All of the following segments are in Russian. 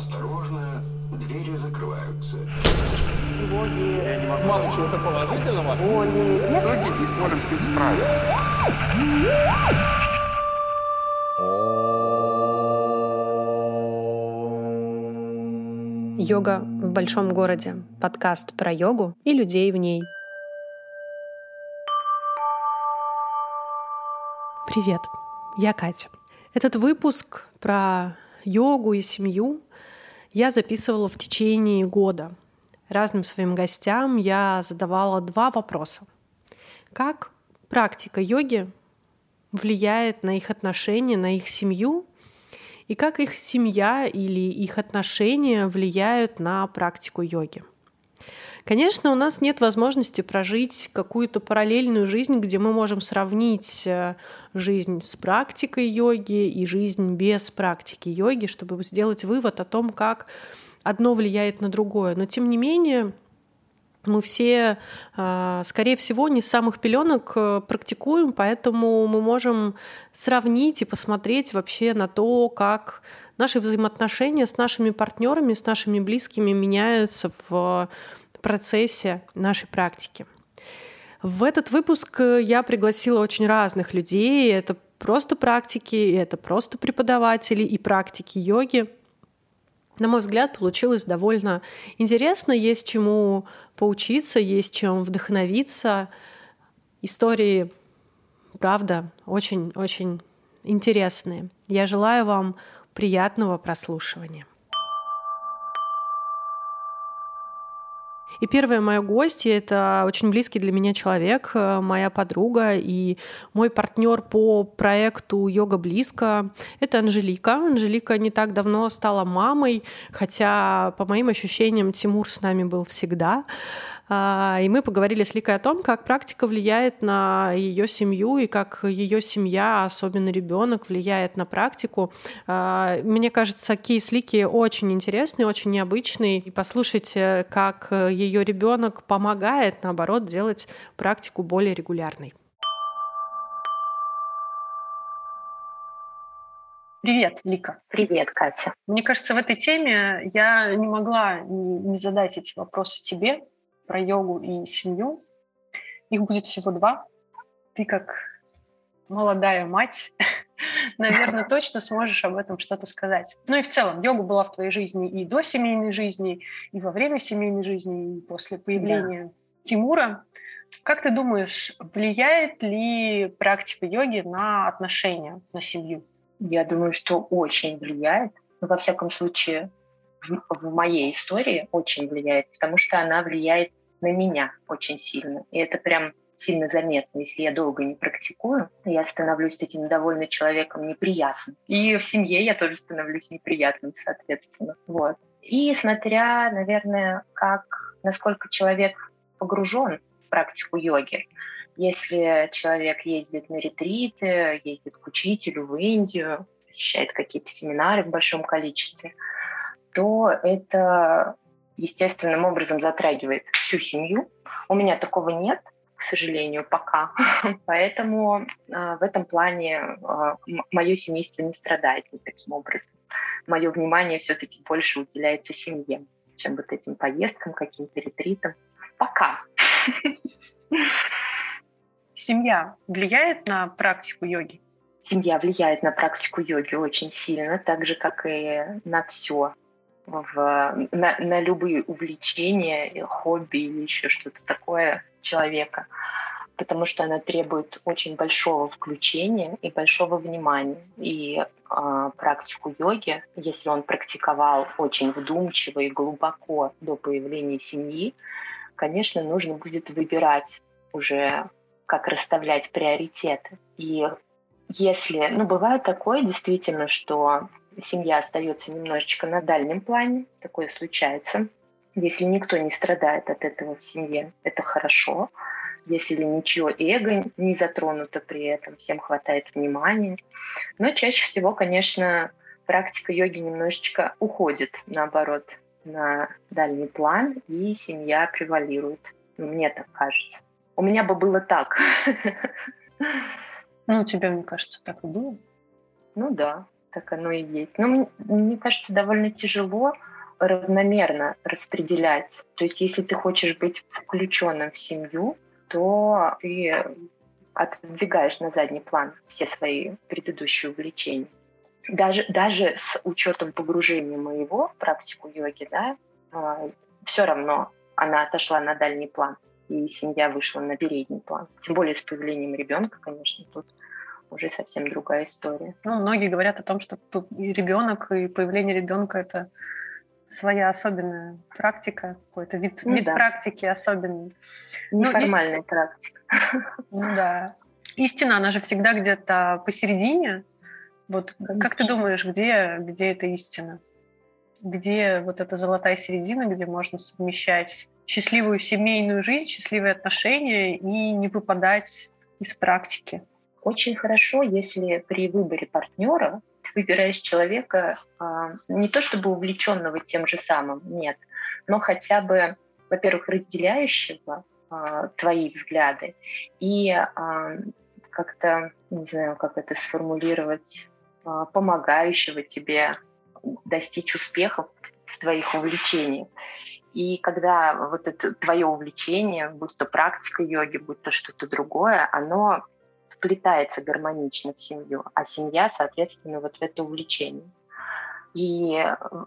Осторожно, двери закрываются. Тревоги, Я не могу Мало чего-то положительного. боли, В итоге не сможем с ним справиться. Йога в большом городе. Подкаст про йогу и людей в ней. Привет, я Катя. Этот выпуск про йогу и семью я записывала в течение года. Разным своим гостям я задавала два вопроса. Как практика йоги влияет на их отношения, на их семью и как их семья или их отношения влияют на практику йоги. Конечно, у нас нет возможности прожить какую-то параллельную жизнь, где мы можем сравнить э, жизнь с практикой йоги и жизнь без практики йоги, чтобы сделать вывод о том, как одно влияет на другое. Но тем не менее, мы все, э, скорее всего, не с самых пеленок э, практикуем, поэтому мы можем сравнить и посмотреть вообще на то, как наши взаимоотношения с нашими партнерами, с нашими близкими меняются в процессе нашей практики. В этот выпуск я пригласила очень разных людей. Это просто практики, это просто преподаватели и практики йоги. На мой взгляд, получилось довольно интересно, есть чему поучиться, есть чем вдохновиться. Истории, правда, очень-очень интересные. Я желаю вам приятного прослушивания. И первая моя гостья — это очень близкий для меня человек, э, моя подруга и мой партнер по проекту «Йога близко». Это Анжелика. Анжелика не так давно стала мамой, хотя, по моим ощущениям, Тимур с нами был всегда. А, и мы поговорили с Ликой о том, как практика влияет на ее семью и как ее семья, особенно ребенок, влияет на практику. А, мне кажется, кейс Лики очень интересный, очень необычный. И послушайте, как ее ребенок помогает, наоборот, делать практику более регулярной. Привет, Лика. Привет, Катя. Мне кажется, в этой теме я не могла не задать эти вопросы тебе, про йогу и семью. Их будет всего два. Ты как молодая мать, наверное, точно сможешь об этом что-то сказать. Ну и в целом, йога была в твоей жизни и до семейной жизни, и во время семейной жизни, и после появления да. Тимура. Как ты думаешь, влияет ли практика йоги на отношения, на семью? Я думаю, что очень влияет. Во всяком случае, в, моей истории очень влияет, потому что она влияет на меня очень сильно. И это прям сильно заметно. Если я долго не практикую, я становлюсь таким довольно человеком неприятным. И в семье я тоже становлюсь неприятным, соответственно. Вот. И смотря, наверное, как, насколько человек погружен в практику йоги, если человек ездит на ретриты, ездит к учителю в Индию, посещает какие-то семинары в большом количестве, то это естественным образом затрагивает всю семью. У меня такого нет, к сожалению, пока. Поэтому э, в этом плане э, мое семейство не страдает таким образом. Мое внимание все-таки больше уделяется семье, чем вот этим поездкам, каким-то ретритам. Пока. Семья влияет на практику йоги? Семья влияет на практику йоги очень сильно, так же, как и на все в, на, на любые увлечения, хобби или еще что-то такое человека, потому что она требует очень большого включения и большого внимания. И э, практику йоги, если он практиковал очень вдумчиво и глубоко до появления семьи, конечно, нужно будет выбирать уже, как расставлять приоритеты. И если, ну, бывает такое действительно, что семья остается немножечко на дальнем плане, такое случается. Если никто не страдает от этого в семье, это хорошо. Если ничего эго не затронуто при этом, всем хватает внимания. Но чаще всего, конечно, практика йоги немножечко уходит, наоборот, на дальний план, и семья превалирует. Ну, мне так кажется. У меня бы было так. Ну, у тебя, мне кажется, так и было. Ну да. Так оно и есть. Ну, мне кажется, довольно тяжело равномерно распределять. То есть, если ты хочешь быть включенным в семью, то ты отодвигаешь на задний план все свои предыдущие увлечения. Даже, даже с учетом погружения моего в практику йоги, да, а, все равно она отошла на дальний план, и семья вышла на передний план. Тем более с появлением ребенка, конечно, тут уже совсем другая история. Ну, многие говорят о том, что ребенок и появление ребенка это своя особенная практика, какой-то вид, ну, вид да. практики особенный. Неформальная есть... практика. Ну да. Истина, она же всегда где-то посередине. Вот Конечно. как ты думаешь, где, где эта истина? Где вот эта золотая середина, где можно совмещать счастливую семейную жизнь, счастливые отношения и не выпадать из практики? Очень хорошо, если при выборе партнера ты выбираешь человека а, не то чтобы увлеченного тем же самым, нет, но хотя бы, во-первых, разделяющего а, твои взгляды и а, как-то, не знаю, как это сформулировать, помогающего тебе достичь успехов в твоих увлечениях. И когда вот это твое увлечение, будь то практика йоги, будь то что-то другое, оно вплетается гармонично в семью, а семья, соответственно, вот в это увлечение. И,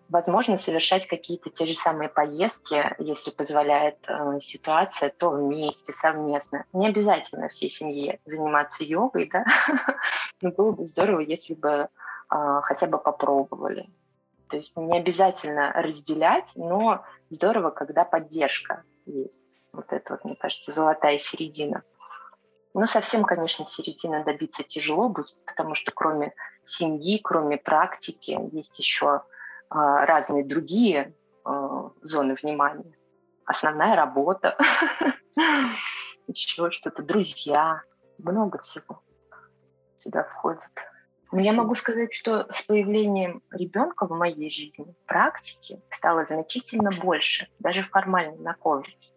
возможно, совершать какие-то те же самые поездки, если позволяет э, ситуация, то вместе, совместно. Не обязательно всей семье заниматься йогой, да, но было бы здорово, если бы э, хотя бы попробовали. То есть не обязательно разделять, но здорово, когда поддержка есть. Вот это вот, мне кажется, золотая середина. Ну, совсем, конечно, середины добиться тяжело будет, потому что кроме семьи, кроме практики, есть еще э, разные другие э, зоны внимания. Основная работа, еще что-то, друзья, много всего сюда входит. Но я могу сказать, что с появлением ребенка в моей жизни практики стало значительно больше, даже формально на коврике.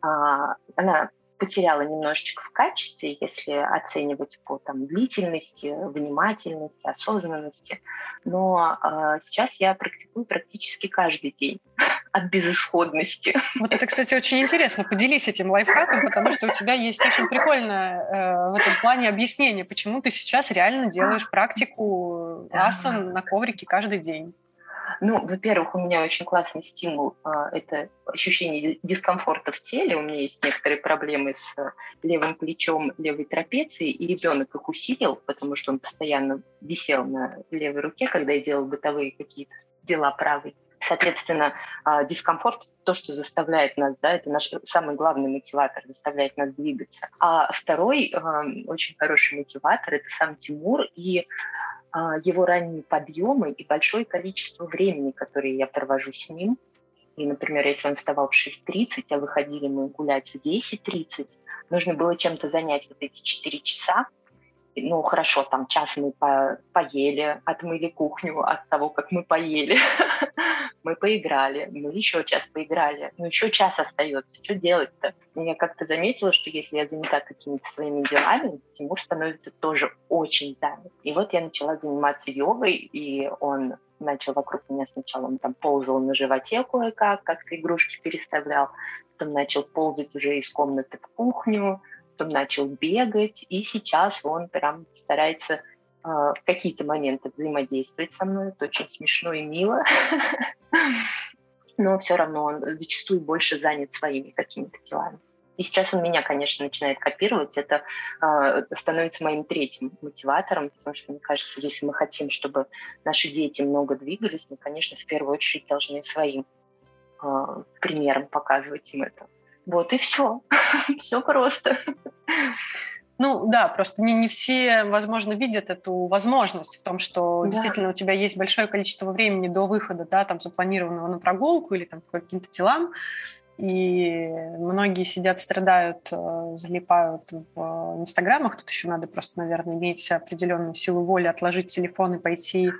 А, она потеряла немножечко в качестве, если оценивать по там, длительности, внимательности, осознанности. Но э, сейчас я практикую практически каждый день от безысходности. Вот это, кстати, очень интересно. Поделись этим лайфхаком, потому что у тебя есть очень прикольное э, в этом плане объяснение, почему ты сейчас реально делаешь практику асан на коврике каждый день. Ну, во-первых, у меня очень классный стимул а, – это ощущение дискомфорта в теле. У меня есть некоторые проблемы с э, левым плечом, левой трапецией, и ребенок их усилил, потому что он постоянно висел на левой руке, когда я делала бытовые какие-то дела правой. Соответственно, а, дискомфорт – то, что заставляет нас, да, это наш самый главный мотиватор, заставляет нас двигаться. А второй очень хороший мотиватор – это сам Тимур и его ранние подъемы и большое количество времени, которое я провожу с ним. И, например, если он вставал в 6.30, а выходили мы гулять в 10.30, нужно было чем-то занять вот эти 4 часа, ну, хорошо, там час мы по поели, отмыли кухню от того, как мы поели. мы поиграли, мы еще час поиграли, ну, еще час остается, что делать-то? Я как-то заметила, что если я занята какими-то своими делами, Тимур становится тоже очень занят. И вот я начала заниматься йогой, и он начал вокруг меня сначала, он там ползал на животе кое-как, как-то игрушки переставлял, потом начал ползать уже из комнаты в кухню, потом начал бегать, и сейчас он прям старается э, в какие-то моменты взаимодействовать со мной. Это очень смешно и мило. Но все равно он зачастую больше занят своими какими-то делами. И сейчас он меня, конечно, начинает копировать. Это э, становится моим третьим мотиватором, потому что, мне кажется, если мы хотим, чтобы наши дети много двигались, мы, конечно, в первую очередь должны своим э, примером показывать им это. Вот и все. все просто. Ну да, просто не, не все, возможно, видят эту возможность в том, что да. действительно у тебя есть большое количество времени до выхода, да, там запланированного на прогулку или там по каким-то делам, и многие сидят, страдают, э, залипают в инстаграмах. Тут еще надо просто, наверное, иметь определенную силу воли, отложить телефон и пойти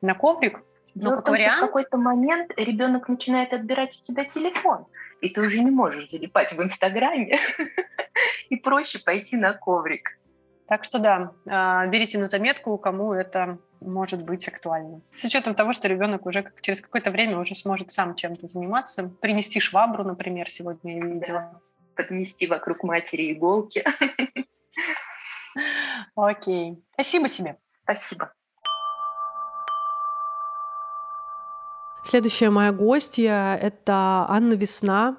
на коврик. Но как том, вариант... в какой-то момент ребенок начинает отбирать у тебя телефон и ты уже не можешь залипать в Инстаграме, и проще пойти на коврик. Так что да, а, берите на заметку, кому это может быть актуальным. С учетом того, что ребенок уже через какое-то время уже сможет сам чем-то заниматься, принести швабру, например, сегодня я видела. Да. Поднести вокруг матери иголки. Окей. Спасибо тебе. Спасибо. Следующая моя гостья — это Анна Весна.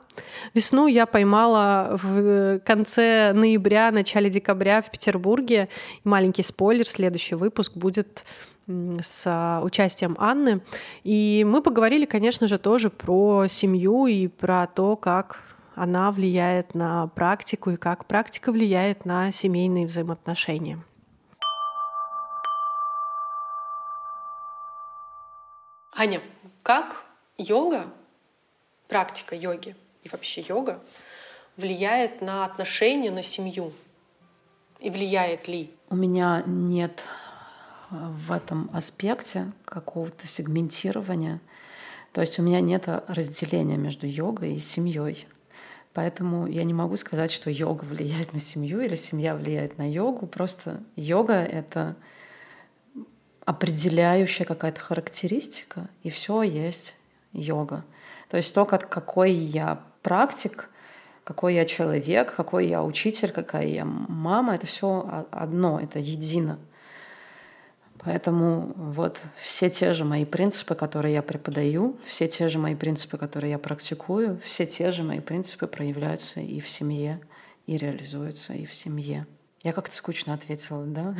Весну я поймала в конце ноября, начале декабря в Петербурге. маленький спойлер, следующий выпуск будет с участием Анны. И мы поговорили, конечно же, тоже про семью и про то, как она влияет на практику и как практика влияет на семейные взаимоотношения. Аня, как йога, практика йоги и вообще йога влияет на отношения, на семью? И влияет ли? У меня нет э, в этом аспекте какого-то сегментирования. То есть у меня нет разделения между йогой и семьей. Поэтому я не могу сказать, что йога влияет на семью или семья влияет на йогу. Просто йога — это определяющая какая-то характеристика, и все есть йога. То есть то, как, какой я практик, какой я человек, какой я учитель, какая я мама, это все одно, это едино. Поэтому вот все те же мои принципы, которые я преподаю, все те же мои принципы, которые я практикую, все те же мои принципы проявляются и в семье, и реализуются и в семье. Я как-то скучно ответила, да?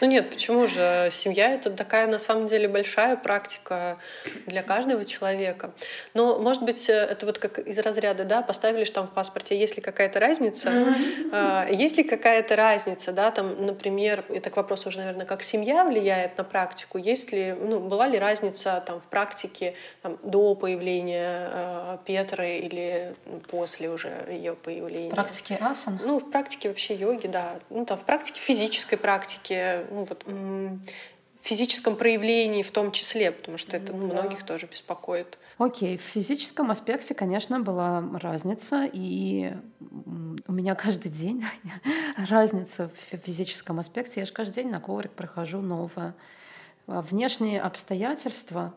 Ну нет, почему же? Семья — это такая, на самом деле, большая практика для каждого человека. Но, может быть, это вот как из разряда, да, поставили штамп в паспорте, есть ли какая-то разница? Mm-hmm. Есть ли какая-то разница, да, там, например, это к вопросу уже, наверное, как семья влияет на практику, есть ли, ну, была ли разница там в практике там, до появления э, Петры или после уже ее появления? В практике асан? Ну, в практике вообще йоги, да. Ну, там, в практике физической практики, ну, вот, физическом проявлении в том числе, потому что это ну, многих тоже беспокоит. Окей, в физическом аспекте, конечно, была разница, и у меня каждый день разница в физическом аспекте. Я же каждый день на коврик прохожу новое. А внешние обстоятельства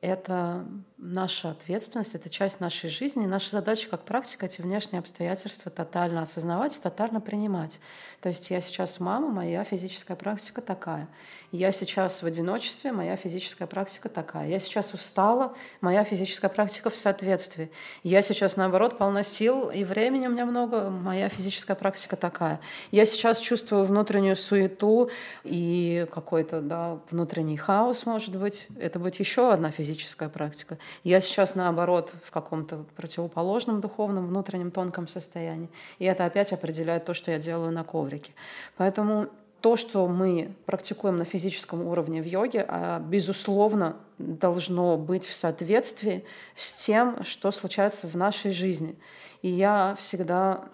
это наша ответственность, это часть нашей жизни. И наша задача как практика эти внешние обстоятельства тотально осознавать тотально принимать. То есть я сейчас мама, моя физическая практика такая. Я сейчас в одиночестве, моя физическая практика такая. Я сейчас устала, моя физическая практика в соответствии. Я сейчас, наоборот, полна сил и времени у меня много, моя физическая практика такая. Я сейчас чувствую внутреннюю суету и какой-то да, внутренний хаос, может быть. Это будет еще одна физическая физическая практика. Я сейчас, наоборот, в каком-то противоположном духовном, внутреннем, тонком состоянии. И это опять определяет то, что я делаю на коврике. Поэтому то, что мы практикуем на физическом уровне в йоге, а, безусловно, должно быть в соответствии с тем, что случается в нашей жизни. И я всегда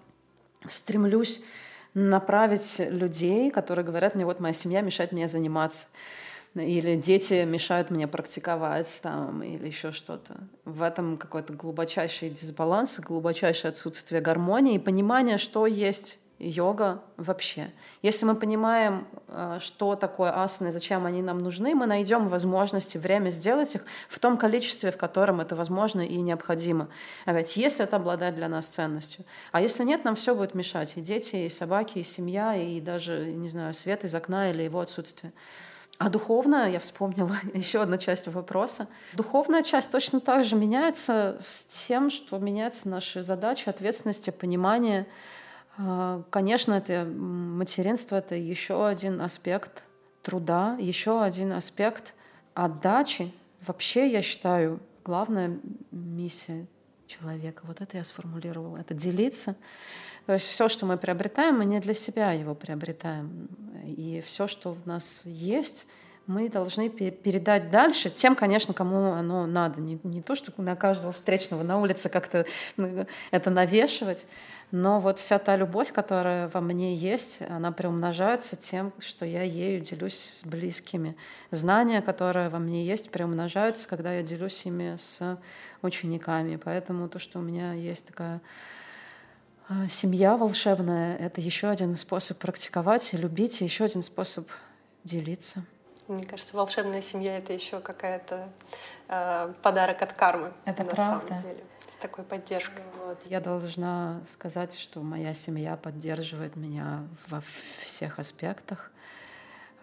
стремлюсь направить людей, которые говорят мне, вот моя семья мешает мне заниматься или дети мешают мне практиковать там, или еще что-то. В этом какой-то глубочайший дисбаланс, глубочайшее отсутствие гармонии и понимание, что есть йога вообще. Если мы понимаем, э, что такое асаны, зачем они нам нужны, мы найдем возможности, время сделать их в том количестве, в котором это возможно и необходимо. А ведь если это обладает для нас ценностью. А если нет, нам все будет мешать. И дети, и собаки, и семья, и даже, не знаю, свет из окна или его отсутствие. А духовная, я вспомнила еще одну часть вопроса. Духовная часть точно так же меняется с тем, что меняются наши задачи, ответственности, понимание. А, конечно, это материнство — это еще один аспект труда, еще один аспект отдачи. Вообще, я считаю, главная миссия человека, вот это я сформулировала, это делиться. То есть все, что мы приобретаем, мы не для себя его приобретаем. И все, что в нас есть, мы должны передать дальше тем, конечно, кому оно надо. Не, не то, что на каждого встречного на улице как-то ну, это навешивать, но вот вся та любовь, которая во мне есть, она приумножается тем, что я ею делюсь с близкими. Знания, которые во мне есть, приумножаются, когда я делюсь ими с учениками. Поэтому то, что у меня есть такая семья волшебная — это еще один способ практиковать и любить, и еще один способ делиться. Мне кажется, волшебная семья это еще какая-то э, подарок от кармы. Это на правда. самом деле. С такой поддержкой. Вот, я должна сказать, что моя семья поддерживает меня во всех аспектах.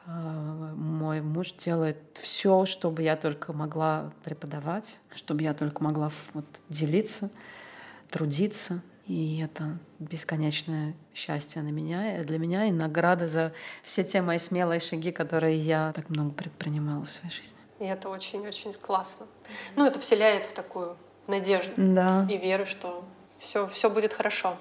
А, Мой муж делает все, чтобы я только могла преподавать, чтобы я только могла вот, делиться, трудиться. И это бесконечное счастье на меня, для меня и награда за все те мои смелые шаги, которые я так много предпринимала в своей жизни. И это очень-очень классно. Ну, это вселяет в такую надежду Да. и веру, что все, все будет хорошо.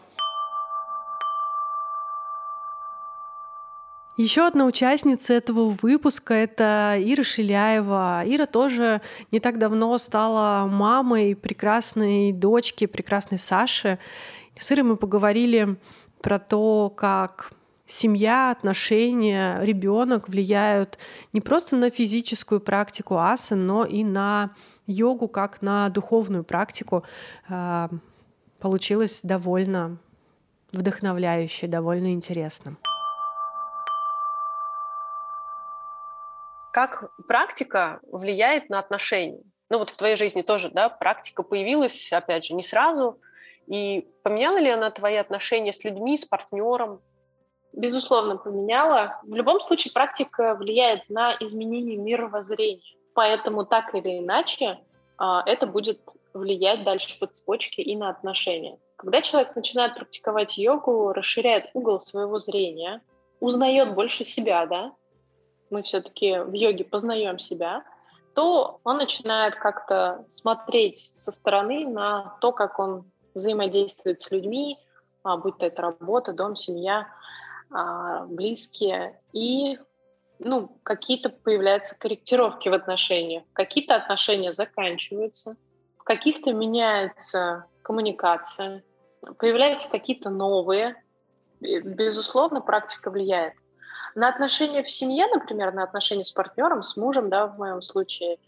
Еще одна участница этого выпуска — это Ира Шиляева. Ира тоже не так давно стала мамой прекрасной дочки, прекрасной Саши. С Ирой мы поговорили про то, как семья, отношения, ребенок влияют не просто на физическую практику асан, но и на йогу как на духовную практику. А, Получилось довольно вдохновляюще, довольно интересно. Как практика влияет на отношения? Ну вот в твоей жизни тоже, да, практика появилась, опять же, не сразу. И поменяла ли она твои отношения с людьми, с партнером? безусловно, поменяла. В любом случае практика влияет на изменение мировоззрения. Поэтому так или иначе а, это будет влиять дальше по цепочке и на отношения. Когда человек начинает практиковать йогу, расширяет угол своего зрения, узнает больше себя, да, мы все-таки в йоге познаем себя, то он начинает как-то смотреть со стороны на то, как он взаимодействует с людьми, а, будь то это работа, дом, семья, а, близкие, и ну, какие-то появляются корректировки в отношениях, какие-то отношения заканчиваются, в каких-то меняется коммуникация, появляются какие-то новые. И, Безусловно, практика влияет. На отношения в семье, например, на отношения с партнером, с мужем, да, в моем случае,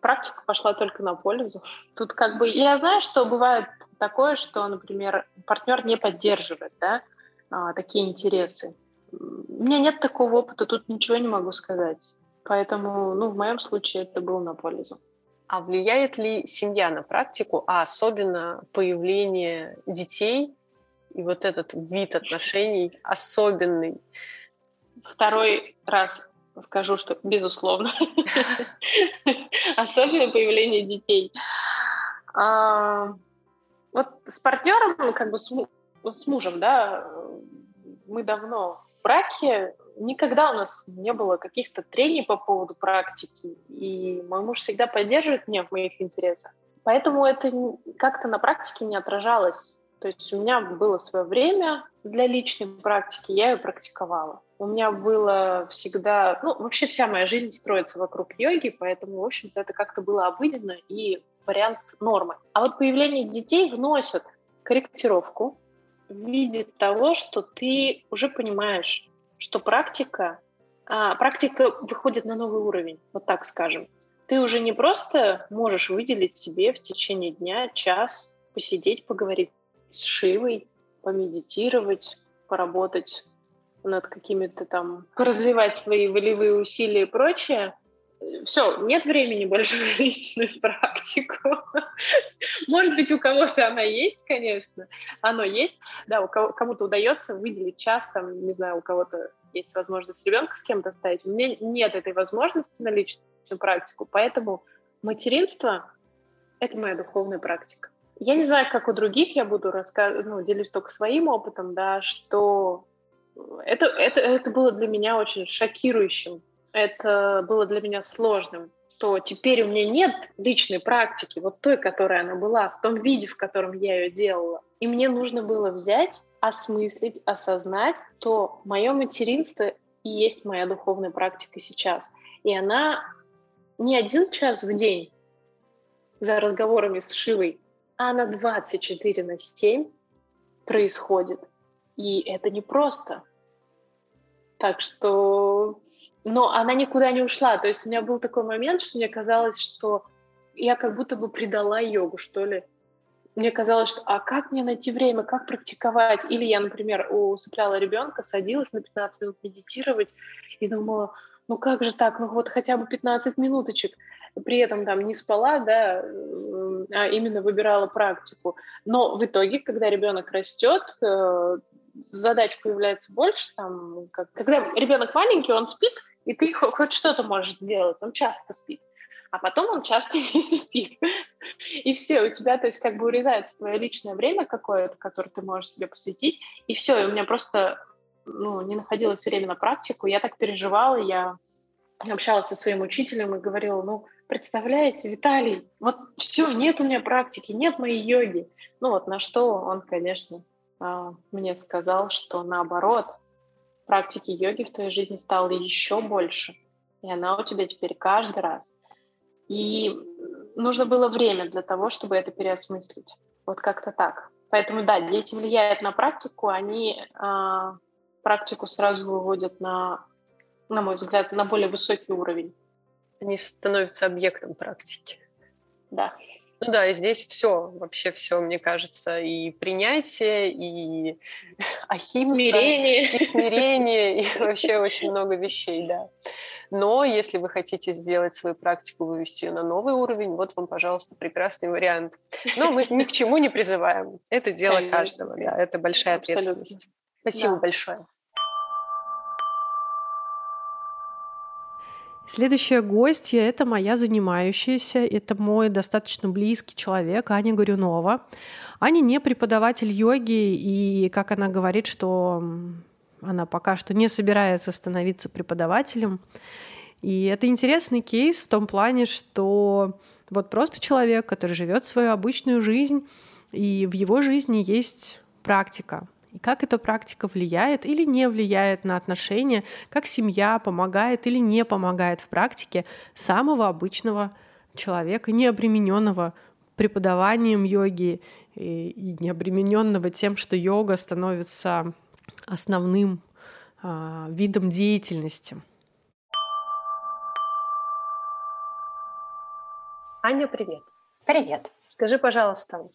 практика пошла только на пользу. Тут как бы, я знаю, что бывает такое, что, например, партнер не поддерживает, да, а, такие интересы. У меня нет такого опыта, тут ничего не могу сказать. Поэтому, ну, в моем случае это было на пользу. А влияет ли семья на практику, а особенно появление детей и вот этот вид отношений особенный? Второй раз скажу, что безусловно. Особенно появление детей. А, Вот с партнером, ну, как бы с му- с мужем, да, мы давно в браке, никогда у нас не было каких-то трений по поводу практики, и мой муж всегда поддерживает меня в моих интересах. Поэтому это как-то на практике не отражалось. То есть у меня было свое время для личной практики, я ее практиковала. У меня было всегда... Ну, вообще вся моя жизнь строится вокруг йоги, поэтому, в общем-то, это как-то было обыденно и вариант нормы. А вот появление детей вносит корректировку в виде того, что ты уже понимаешь, что практика, а, практика выходит на новый уровень, вот так скажем. Ты уже не просто можешь выделить себе в течение дня час, посидеть, поговорить с Шивой, помедитировать, поработать над какими-то там, поразвивать свои волевые усилия и прочее. Все, нет времени больше на личную практику. Может быть, у кого-то она есть, конечно, оно есть. Да, у кого- кому-то удается выделить час, там, не знаю, у кого-то есть возможность ребенка с кем-то оставить. У меня нет этой возможности на личную практику, поэтому материнство — это моя духовная практика. Я не знаю, как у других, я буду рассказывать, ну, делюсь только своим опытом, да, что это, это, это было для меня очень шокирующим. Это было для меня сложным, что теперь у меня нет личной практики, вот той, которая она была, в том виде, в котором я ее делала. И мне нужно было взять, осмыслить, осознать, что мое материнство и есть моя духовная практика сейчас. И она не один час в день за разговорами с Шивой, она 24 на 7 происходит. И это непросто. Так что... Но она никуда не ушла. То есть у меня был такой момент, что мне казалось, что я как будто бы предала йогу, что ли. Мне казалось, что а как мне найти время, как практиковать? Или я, например, усыпляла ребенка, садилась на 15 минут медитировать и думала, ну как же так, ну вот хотя бы 15 минуточек. При этом там не спала, да, а именно выбирала практику. Но в итоге, когда ребенок растет, э, задач появляется больше, там, как, когда ребенок маленький, он спит, и ты хоть что-то можешь сделать, он часто спит а потом он часто не спит. И все, у тебя, то есть, как бы урезается твое личное время какое-то, которое ты можешь себе посвятить, и все, и у меня просто ну, не находилось время на практику, я так переживала, я общалась со своим учителем и говорила, ну, представляете, Виталий, вот все, нет у меня практики, нет моей йоги. Ну вот на что он, конечно, а, мне сказал, что наоборот, практики йоги в твоей жизни стало еще больше, и она у тебя теперь каждый раз. И нужно было время для того, чтобы это переосмыслить. Вот как-то так. Поэтому, да, дети влияют на практику, они э, практику сразу выводят на, на мой взгляд, на более высокий уровень. Они становятся объектом практики. Да. Ну да, и здесь все, вообще все, мне кажется, и принятие, и ахимса, смирение. и смирение, и вообще очень много вещей, да. Но если вы хотите сделать свою практику, вывести ее на новый уровень, вот вам, пожалуйста, прекрасный вариант. Но мы ни к чему не призываем. Это дело Конечно. каждого, да, это большая Абсолютно. ответственность. Спасибо да. большое. Следующая гостья – это моя занимающаяся, это мой достаточно близкий человек, Аня Горюнова. Аня не преподаватель йоги, и, как она говорит, что она пока что не собирается становиться преподавателем. И это интересный кейс в том плане, что вот просто человек, который живет свою обычную жизнь, и в его жизни есть практика. И как эта практика влияет или не влияет на отношения, как семья помогает или не помогает в практике самого обычного человека, не обремененного преподаванием йоги и не обремененного тем, что йога становится основным а, видом деятельности. Аня, привет. Привет. Скажи, пожалуйста,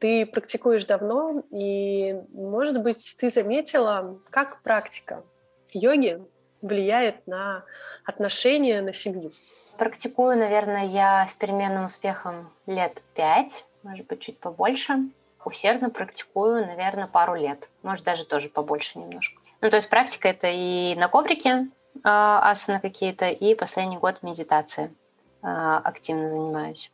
ты практикуешь давно, и, может быть, ты заметила, как практика йоги влияет на отношения, на семью? Практикую, наверное, я с переменным успехом лет пять, может быть, чуть побольше. Усердно практикую, наверное, пару лет, может, даже тоже побольше немножко. Ну, то есть практика это и на коврике э, асаны какие-то, и последний год медитации э, активно занимаюсь.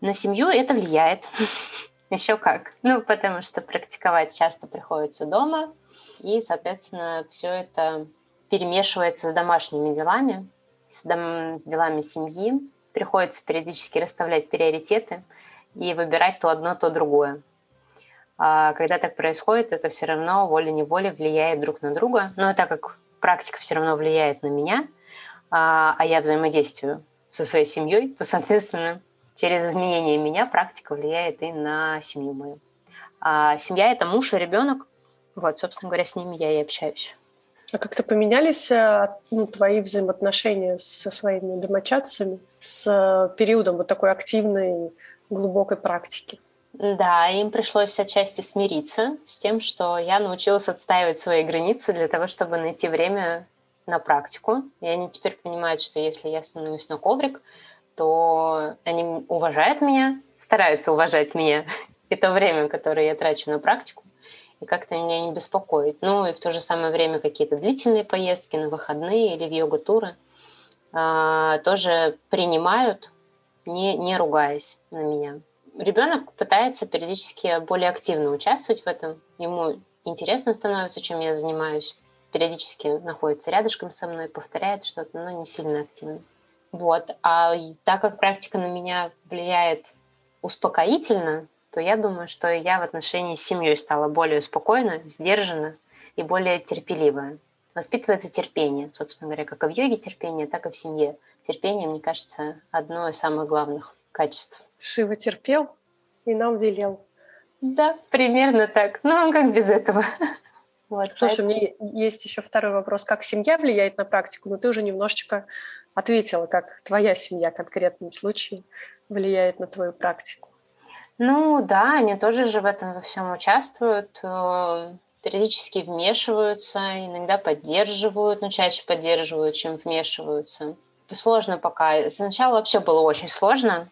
На семью это влияет. Еще как. Ну, потому что практиковать часто приходится дома, и, соответственно, все это перемешивается с домашними делами, с, дом, с делами семьи. Приходится периодически расставлять приоритеты и выбирать то одно, то другое. А когда так происходит, это все равно волей-неволей влияет друг на друга. Но так как практика все равно влияет на меня, а, а я взаимодействую со своей семьей, то, соответственно, через изменение меня практика влияет и на семью мою. А семья – это муж и ребенок. Вот, собственно говоря, с ними я и общаюсь. А как-то поменялись э, ну, твои взаимоотношения со своими домочадцами с э, периодом вот такой активной, глубокой практики? Да, им пришлось отчасти смириться с тем, что я научилась отстаивать свои границы для того, чтобы найти время на практику. И они теперь понимают, что если я становлюсь на коврик, то они уважают меня, стараются уважать меня и то время, которое я трачу на практику, и как-то меня не беспокоит. Ну и в то же самое время какие-то длительные поездки на выходные или в йога-туры э, тоже принимают, не, не ругаясь на меня ребенок пытается периодически более активно участвовать в этом. Ему интересно становится, чем я занимаюсь. Периодически находится рядышком со мной, повторяет что-то, но не сильно активно. Вот. А так как практика на меня влияет успокоительно, то я думаю, что я в отношении с семьей стала более спокойна, сдержана и более терпеливая. Воспитывается терпение, собственно говоря, как и в йоге терпение, так и в семье. Терпение, мне кажется, одно из самых главных качеств. Шива терпел и нам велел. Да, примерно так. Ну, как без этого? Вот, Слушай, поэтому... у меня есть еще второй вопрос. Как семья влияет на практику? Но ты уже немножечко ответила, как твоя семья в конкретном случае влияет на твою практику. Ну да, они тоже же в этом во всем участвуют. Э, периодически вмешиваются, иногда поддерживают, но чаще поддерживают, чем вмешиваются. Сложно пока. Сначала вообще было очень сложно,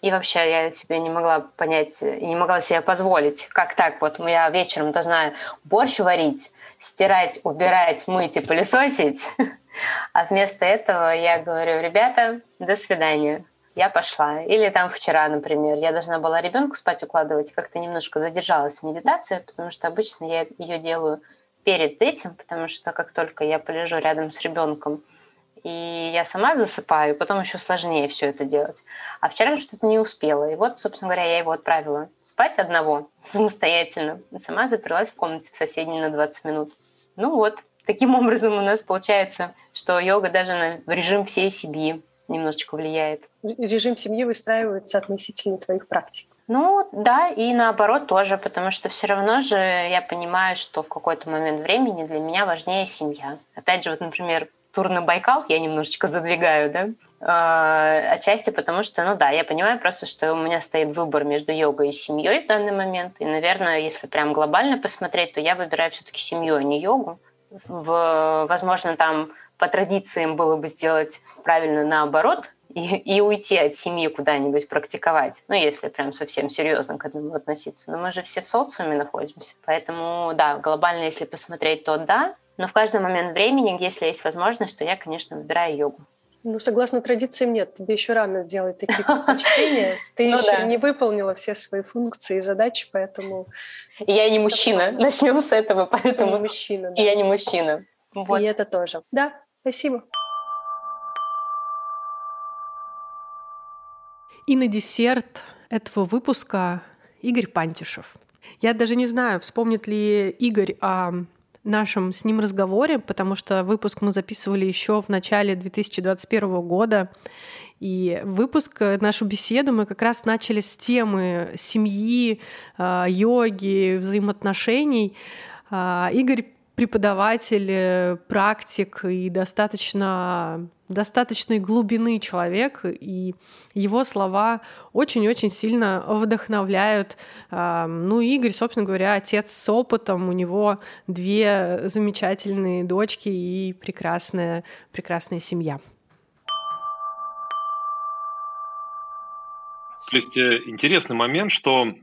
и вообще я себе не могла понять не могла себе позволить, как так, вот я вечером должна борщ варить, стирать, убирать, мыть и пылесосить, а вместо этого я говорю, ребята, до свидания я пошла. Или там вчера, например, я должна была ребенка спать укладывать, как-то немножко задержалась в медитации, потому что обычно я ее делаю перед этим, потому что как только я полежу рядом с ребенком, и я сама засыпаю, потом еще сложнее все это делать. А вчера что-то не успела. И вот, собственно говоря, я его отправила спать одного, самостоятельно. И сама заперлась в комнате в соседней на 20 минут. Ну вот, таким образом у нас получается, что йога даже на режим всей семьи немножечко влияет. Режим семьи выстраивается относительно твоих практик. Ну да, и наоборот тоже, потому что все равно же я понимаю, что в какой-то момент времени для меня важнее семья. Опять же, вот, например, тур на Байкал я немножечко задвигаю, да, а, отчасти потому что, ну да, я понимаю просто, что у меня стоит выбор между йогой и семьей в данный момент. И, наверное, если прям глобально посмотреть, то я выбираю все-таки семью, а не йогу. В, возможно, там по традициям было бы сделать правильно наоборот и, и уйти от семьи куда-нибудь практиковать. Ну, если прям совсем серьезно к этому относиться. Но мы же все в социуме находимся. Поэтому, да, глобально, если посмотреть, то да. Но в каждый момент времени, если есть возможность, то я, конечно, выбираю йогу. Ну, согласно традициям, нет. Тебе еще рано делать такие предпочтения. Ты ну, еще да. не выполнила все свои функции и задачи, поэтому... И я не мужчина. Начнем с этого, поэтому... И не мужчина, да. И я не мужчина. Вот. И это тоже. Да, спасибо. И на десерт этого выпуска Игорь Пантишев. Я даже не знаю, вспомнит ли Игорь о нашем с ним разговоре, потому что выпуск мы записывали еще в начале 2021 года. И выпуск, э, нашу беседу мы как раз начали с темы семьи, а, йоги, взаимоотношений. А, Игорь преподаватель, э, практик и достаточно достаточной глубины человек, и его слова очень-очень сильно вдохновляют. Ну, Игорь, собственно говоря, отец с опытом, у него две замечательные дочки и прекрасная, прекрасная семья. Есть э, интересный момент, что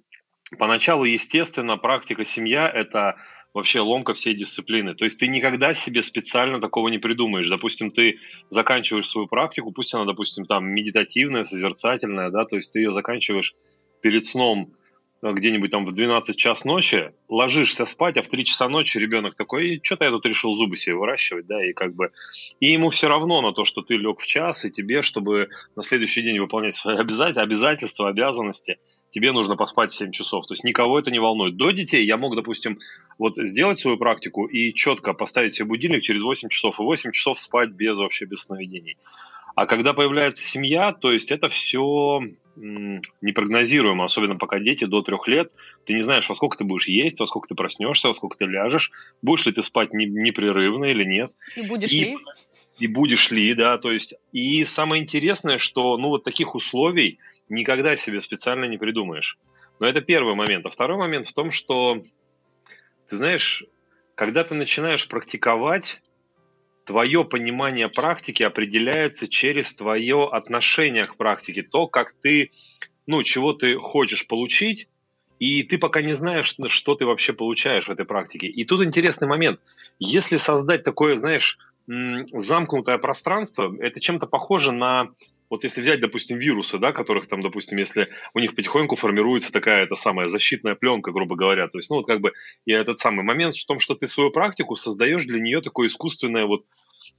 поначалу, естественно, практика семья – это вообще ломка всей дисциплины. То есть ты никогда себе специально такого не придумаешь. Допустим, ты заканчиваешь свою практику, пусть она, допустим, там медитативная, созерцательная, да, то есть ты ее заканчиваешь перед сном Э, где-нибудь там в 12 час ночи, ложишься спать, а в 3 часа ночи ребенок такой, что-то я тут решил зубы себе выращивать, да, и как бы, и ему все равно на то, что ты лег в час, и тебе, чтобы на следующий день выполнять свои обязательства, обязанности, тебе нужно поспать 7 часов. То есть никого это не волнует. До детей я мог, допустим, вот сделать свою практику и четко поставить себе будильник через 8 часов, и 8 часов спать без вообще без сновидений. А когда появляется семья, то есть это все непрогнозируемо, особенно пока дети до трех лет. Ты не знаешь, во сколько ты будешь есть, во сколько ты проснешься, во сколько ты ляжешь, будешь ли ты спать непрерывно или нет. И будешь и, ли? И будешь ли, да, то есть. И самое интересное, что, ну, вот таких условий никогда себе специально не придумаешь. Но это первый момент. А второй момент в том, что, ты знаешь, когда ты начинаешь практиковать, твое понимание практики определяется через твое отношение к практике, то, как ты, ну, чего ты хочешь получить, и ты пока не знаешь, что ты вообще получаешь в этой практике. И тут интересный момент. Если создать такое, знаешь, замкнутое пространство, это чем-то похоже на вот если взять, допустим, вирусы, да, которых там, допустим, если у них потихоньку формируется такая эта самая защитная пленка, грубо говоря, то есть, ну, вот как бы, и этот самый момент в том, что ты свою практику создаешь для нее такое искусственное вот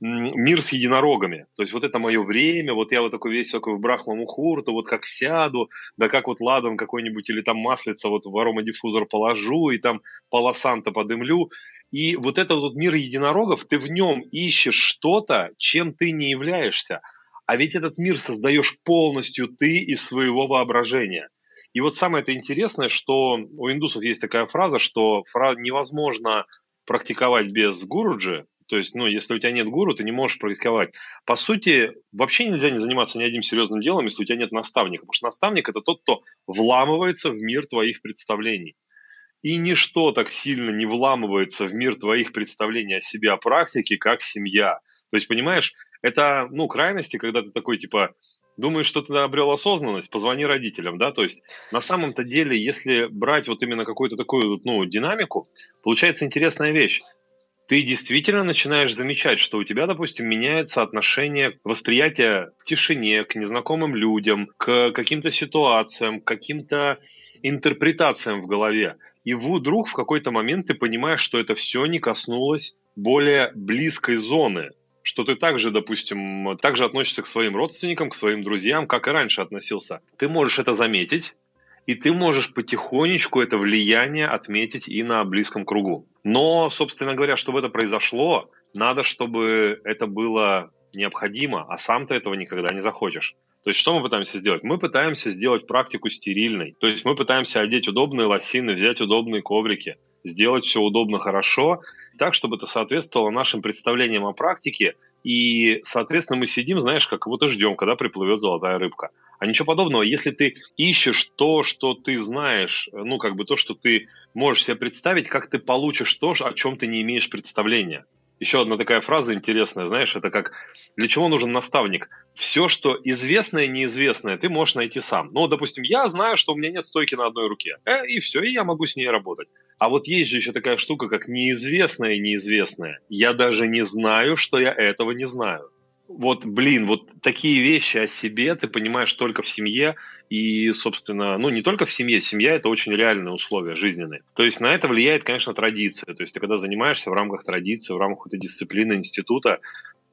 мир с единорогами. То есть вот это мое время, вот я вот такой весь такой в брахмаму хурту, вот как сяду, да как вот ладан какой-нибудь или там маслица вот в аромадиффузор положу и там полосанта подымлю. И вот этот вот мир единорогов, ты в нем ищешь что-то, чем ты не являешься. А ведь этот мир создаешь полностью ты из своего воображения. И вот самое это интересное, что у индусов есть такая фраза, что невозможно практиковать без гуруджи, то есть, ну, если у тебя нет гуру, ты не можешь практиковать. По сути, вообще нельзя не заниматься ни одним серьезным делом, если у тебя нет наставника. Потому что наставник – это тот, кто вламывается в мир твоих представлений. И ничто так сильно не вламывается в мир твоих представлений о себе, о практике, как семья. То есть, понимаешь, это, ну, крайности, когда ты такой, типа, думаешь, что ты обрел осознанность, позвони родителям, да, то есть на самом-то деле, если брать вот именно какую-то такую, вот, ну, динамику, получается интересная вещь. Ты действительно начинаешь замечать, что у тебя, допустим, меняется отношение, восприятие к тишине, к незнакомым людям, к каким-то ситуациям, к каким-то интерпретациям в голове. И вдруг в какой-то момент ты понимаешь, что это все не коснулось более близкой зоны, что ты также, допустим, также относишься к своим родственникам, к своим друзьям, как и раньше относился. Ты можешь это заметить, и ты можешь потихонечку это влияние отметить и на близком кругу. Но, собственно говоря, чтобы это произошло, надо, чтобы это было необходимо, а сам ты этого никогда не захочешь. То есть что мы пытаемся сделать? Мы пытаемся сделать практику стерильной. То есть мы пытаемся одеть удобные лосины, взять удобные коврики, сделать все удобно, хорошо, так, чтобы это соответствовало нашим представлениям о практике. И, соответственно, мы сидим, знаешь, как будто ждем, когда приплывет золотая рыбка. А ничего подобного. Если ты ищешь то, что ты знаешь, ну, как бы то, что ты можешь себе представить, как ты получишь то, о чем ты не имеешь представления. Еще одна такая фраза интересная, знаешь, это как «Для чего нужен наставник?» Все, что известное неизвестное, ты можешь найти сам. Ну, допустим, я знаю, что у меня нет стойки на одной руке, э, и все, и я могу с ней работать. А вот есть же еще такая штука, как неизвестное неизвестное. Я даже не знаю, что я этого не знаю вот, блин, вот такие вещи о себе ты понимаешь только в семье и, собственно, ну, не только в семье, семья – это очень реальные условия жизненные. То есть на это влияет, конечно, традиция. То есть ты когда занимаешься в рамках традиции, в рамках какой-то дисциплины института,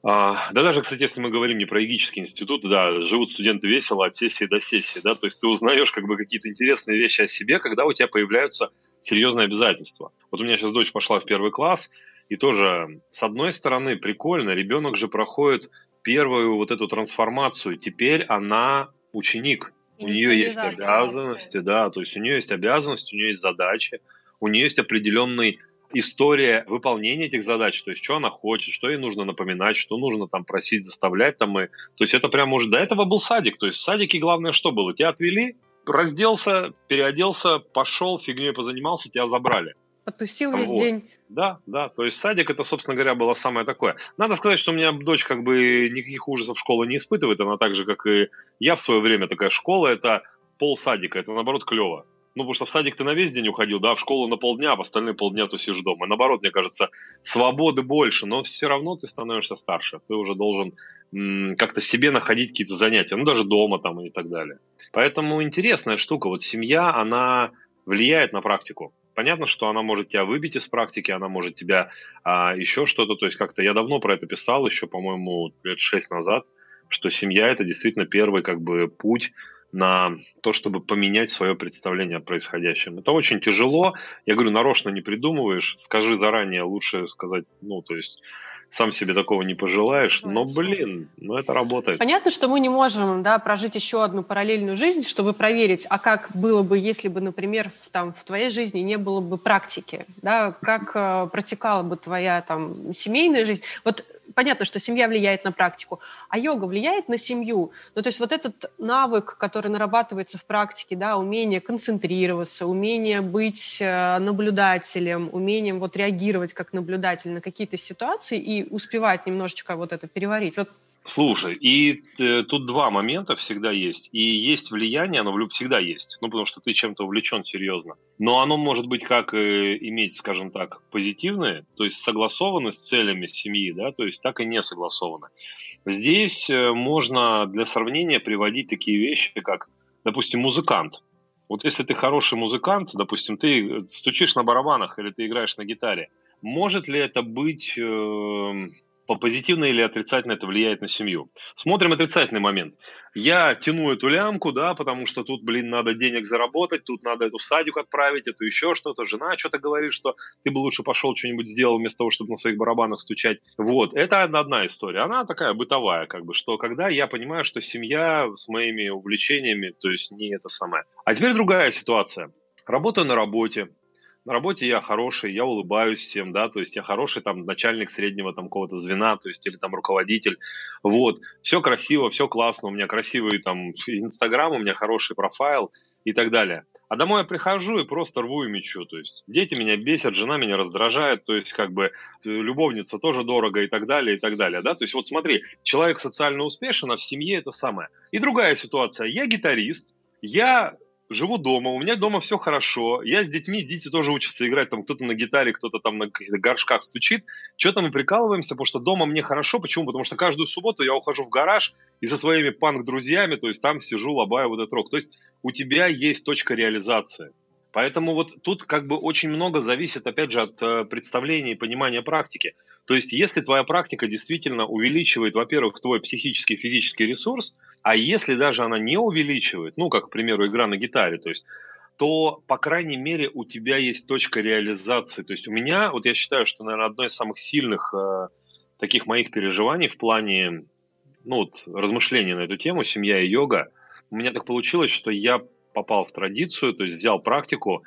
а, да даже, кстати, если мы говорим не про егический институт, да, живут студенты весело от сессии до сессии, да, то есть ты узнаешь как бы какие-то интересные вещи о себе, когда у тебя появляются серьезные обязательства. Вот у меня сейчас дочь пошла в первый класс, и тоже, с одной стороны, прикольно, ребенок же проходит первую вот эту трансформацию. Теперь она ученик. У нее есть обязанности, да, то есть у нее есть обязанности, у нее есть задачи, у нее есть определенный история выполнения этих задач, то есть что она хочет, что ей нужно напоминать, что нужно там просить, заставлять там и, то есть это прям уже до этого был садик, то есть в садике главное что было, тебя отвели, разделся, переоделся, пошел, фигней позанимался, тебя забрали. Потусил весь вот. день. Да, да. То есть садик это, собственно говоря, было самое такое. Надо сказать, что у меня дочь как бы никаких ужасов школы не испытывает. Она так же, как и я в свое время. Такая школа это пол садика. Это наоборот клево. Ну, потому что в садик ты на весь день уходил, да, в школу на полдня, а в остальные полдня тусишь дома. И наоборот, мне кажется, свободы больше, но все равно ты становишься старше. Ты уже должен как-то себе находить какие-то занятия, ну, даже дома там и так далее. Поэтому интересная штука. Вот семья, она влияет на практику. Понятно, что она может тебя выбить из практики, она может тебя а, еще что-то, то есть как-то я давно про это писал, еще, по-моему, лет шесть назад, что семья это действительно первый как бы путь на то, чтобы поменять свое представление о происходящем. Это очень тяжело. Я говорю, нарочно не придумываешь. Скажи заранее, лучше сказать, ну, то есть сам себе такого не пожелаешь, но, блин, ну это работает. Понятно, что мы не можем да, прожить еще одну параллельную жизнь, чтобы проверить, а как было бы, если бы, например, в, там, в твоей жизни не было бы практики, да, как э, протекала бы твоя там, семейная жизнь. Вот понятно, что семья влияет на практику, а йога влияет на семью. Ну, то есть вот этот навык, который нарабатывается в практике, да, умение концентрироваться, умение быть э, наблюдателем, умением вот реагировать как наблюдатель на какие-то ситуации и успевать немножечко вот это переварить. Вот Слушай, и э, тут два момента всегда есть. И есть влияние, оно всегда есть. Ну, потому что ты чем-то увлечен серьезно. Но оно может быть как э, иметь, скажем так, позитивное, то есть согласовано с целями семьи, да, то есть так и не согласовано. Здесь э, можно для сравнения приводить такие вещи, как, допустим, музыкант. Вот если ты хороший музыкант, допустим, ты стучишь на барабанах или ты играешь на гитаре, может ли это быть э, позитивно или отрицательно это влияет на семью. Смотрим отрицательный момент. Я тяну эту лямку, да, потому что тут, блин, надо денег заработать, тут надо эту в садик отправить, эту еще что-то. Жена что-то говорит, что ты бы лучше пошел что-нибудь сделал вместо того, чтобы на своих барабанах стучать. Вот, это одна история. Она такая бытовая, как бы, что когда я понимаю, что семья с моими увлечениями, то есть не это самое. А теперь другая ситуация. Работаю на работе, на работе я хороший, я улыбаюсь всем, да, то есть я хороший там начальник среднего там какого-то звена, то есть или там руководитель, вот, все красиво, все классно, у меня красивый там Инстаграм, у меня хороший профайл и так далее. А домой я прихожу и просто рву и мечу, то есть дети меня бесят, жена меня раздражает, то есть как бы э, любовница тоже дорого и так далее, и так далее, да, то есть вот смотри, человек социально успешен, а в семье это самое. И другая ситуация, я гитарист, я живу дома, у меня дома все хорошо, я с детьми, дети тоже учатся играть, там кто-то на гитаре, кто-то там на каких-то горшках стучит, что-то мы прикалываемся, потому что дома мне хорошо, почему? Потому что каждую субботу я ухожу в гараж и со своими панк-друзьями, то есть там сижу, лобаю вот этот рок, то есть у тебя есть точка реализации. Поэтому вот тут как бы очень много зависит, опять же, от э, представления и понимания практики. То есть если твоя практика действительно увеличивает, во-первых, твой психический и физический ресурс, а если даже она не увеличивает, ну, как, к примеру, игра на гитаре, то есть то, по крайней мере, у тебя есть точка реализации. То есть у меня, вот я считаю, что, наверное, одно из самых сильных э, таких моих переживаний в плане ну, вот, размышления на эту тему, семья и йога, у меня так получилось, что я попал в традицию, то есть взял практику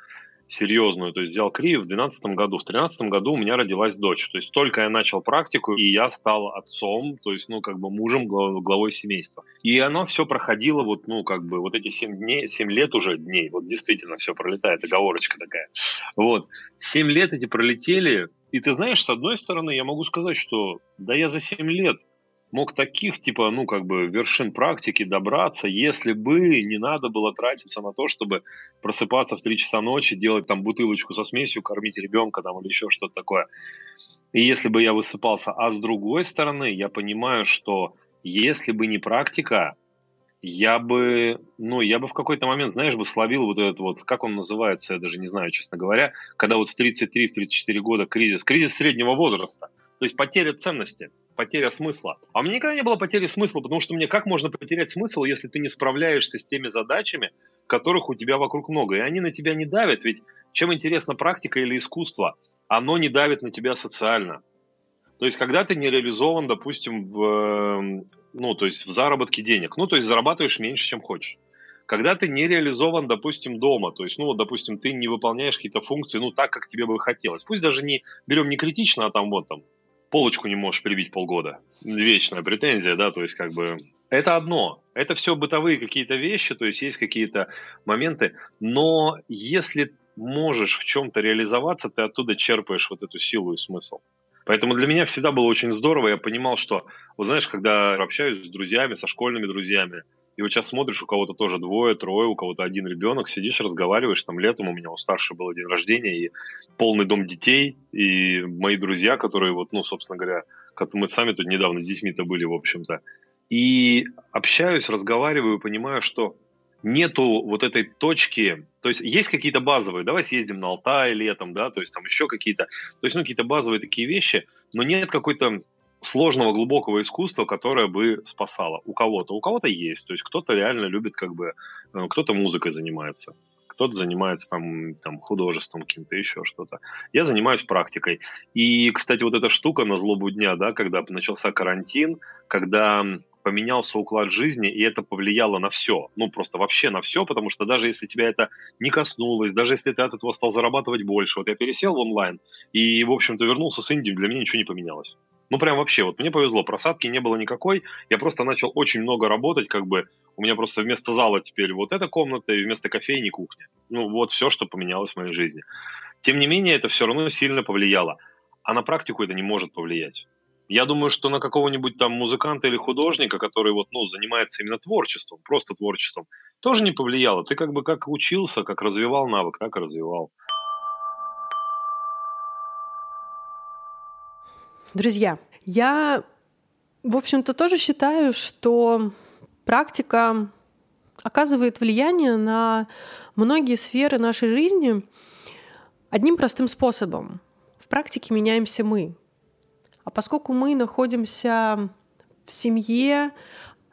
серьезную, то есть взял крию в 2012 году. В 2013 году у меня родилась дочь. То есть только я начал практику, и я стал отцом, то есть, ну, как бы мужем, главой семейства. И оно все проходило вот, ну, как бы вот эти 7 дней, 7 лет уже дней, вот действительно все пролетает, оговорочка такая. Вот. 7 лет эти пролетели, и ты знаешь, с одной стороны, я могу сказать, что да я за 7 лет мог таких, типа, ну, как бы вершин практики добраться, если бы не надо было тратиться на то, чтобы просыпаться в 3 часа ночи, делать там бутылочку со смесью, кормить ребенка там или еще что-то такое. И если бы я высыпался, а с другой стороны, я понимаю, что если бы не практика, я бы, ну, я бы в какой-то момент, знаешь, бы словил вот этот вот, как он называется, я даже не знаю, честно говоря, когда вот в 33-34 года кризис, кризис среднего возраста, то есть потеря ценности потеря смысла. А у меня никогда не было потери смысла, потому что мне как можно потерять смысл, если ты не справляешься с теми задачами, которых у тебя вокруг много, и они на тебя не давят, ведь чем интересна практика или искусство, оно не давит на тебя социально. То есть, когда ты не реализован, допустим, в, эм, ну, то есть в заработке денег, ну, то есть зарабатываешь меньше, чем хочешь. Когда ты не реализован, допустим, дома, то есть, ну, допустим, ты не выполняешь какие-то функции, ну, так, как тебе бы хотелось. Пусть даже не берем не критично, а там вот там полочку не можешь прибить полгода. Вечная претензия, да, то есть как бы это одно. Это все бытовые какие-то вещи, то есть есть какие-то моменты, но если можешь в чем-то реализоваться, ты оттуда черпаешь вот эту силу и смысл. Поэтому для меня всегда было очень здорово. Я понимал, что, вот знаешь, когда общаюсь с друзьями, со школьными друзьями, и вот сейчас смотришь, у кого-то тоже двое, трое, у кого-то один ребенок, сидишь, разговариваешь, там летом у меня у старшего был день рождения, и полный дом детей, и мои друзья, которые вот, ну, собственно говоря, как мы сами тут недавно детьми-то были, в общем-то, и общаюсь, разговариваю, понимаю, что нету вот этой точки, то есть есть какие-то базовые, давай съездим на Алтай летом, да, то есть там еще какие-то, то есть ну какие-то базовые такие вещи, но нет какой-то сложного, глубокого искусства, которое бы спасало. У кого-то. У кого-то есть. То есть кто-то реально любит как бы... Э, кто-то музыкой занимается. Кто-то занимается там, там художеством каким-то, еще что-то. Я занимаюсь практикой. И, кстати, вот эта штука на злобу дня, да, когда начался карантин, когда поменялся уклад жизни, и это повлияло на все. Ну, просто вообще на все, потому что даже если тебя это не коснулось, даже если ты от этого стал зарабатывать больше, вот я пересел в онлайн и, в общем-то, вернулся с Индии, для меня ничего не поменялось. Ну, прям вообще, вот мне повезло, просадки не было никакой, я просто начал очень много работать, как бы, у меня просто вместо зала теперь вот эта комната, и вместо кофейни кухня. Ну, вот все, что поменялось в моей жизни. Тем не менее, это все равно сильно повлияло. А на практику это не может повлиять. Я думаю, что на какого-нибудь там музыканта или художника, который вот, ну, занимается именно творчеством, просто творчеством, тоже не повлияло. Ты как бы как учился, как развивал навык, так и развивал. Друзья, я, в общем-то, тоже считаю, что практика оказывает влияние на многие сферы нашей жизни одним простым способом. В практике меняемся мы. А поскольку мы находимся в семье,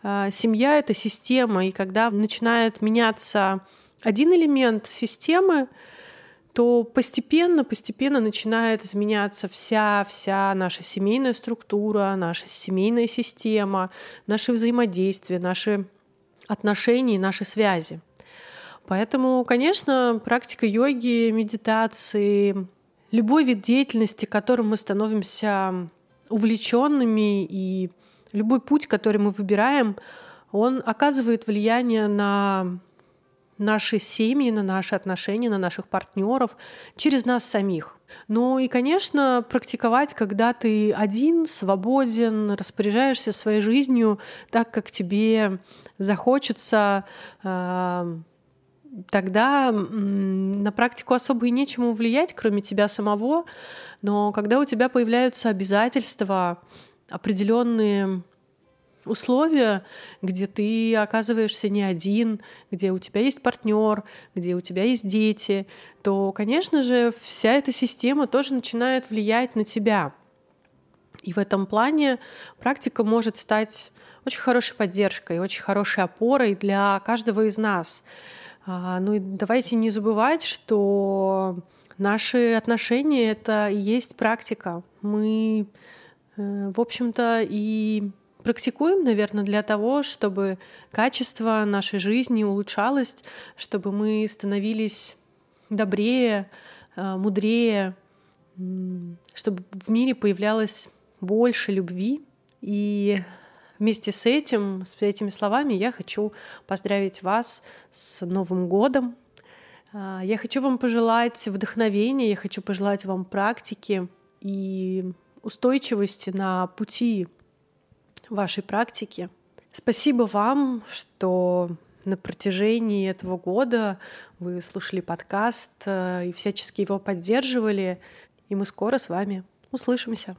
а, семья — это система, и когда начинает меняться один элемент системы, то постепенно, постепенно начинает изменяться вся, вся наша семейная структура, наша семейная система, наши взаимодействия, наши отношения наши связи. Поэтому, конечно, практика йоги, медитации, любой вид деятельности, которым мы становимся увлеченными, и любой путь, который мы выбираем, он оказывает влияние на наши семьи, на наши отношения, на наших партнеров через нас самих. Ну и, конечно, практиковать, когда ты один, свободен, распоряжаешься своей жизнью так, как тебе захочется, э, тогда на практику особо и нечему влиять, кроме тебя самого. Но когда у тебя появляются обязательства, определенные условия, где ты оказываешься не один, где у тебя есть партнер, где у тебя есть дети, то, конечно же, вся эта система тоже начинает влиять на тебя. И в этом плане практика может стать очень хорошей поддержкой, очень хорошей опорой для каждого из нас. А, ну и давайте не забывать, что наши отношения — это и есть практика. Мы, э, в общем-то, и практикуем, наверное, для того, чтобы качество нашей жизни улучшалось, чтобы мы становились добрее, э, мудрее, чтобы в мире появлялось больше любви. И вместе с этим, с этими словами я хочу поздравить вас с Новым годом. А, я хочу вам пожелать вдохновения, я хочу пожелать вам практики и устойчивости на пути вашей практики. Спасибо вам, что на протяжении этого года вы слушали подкаст э, и всячески его поддерживали. И мы скоро с вами услышимся.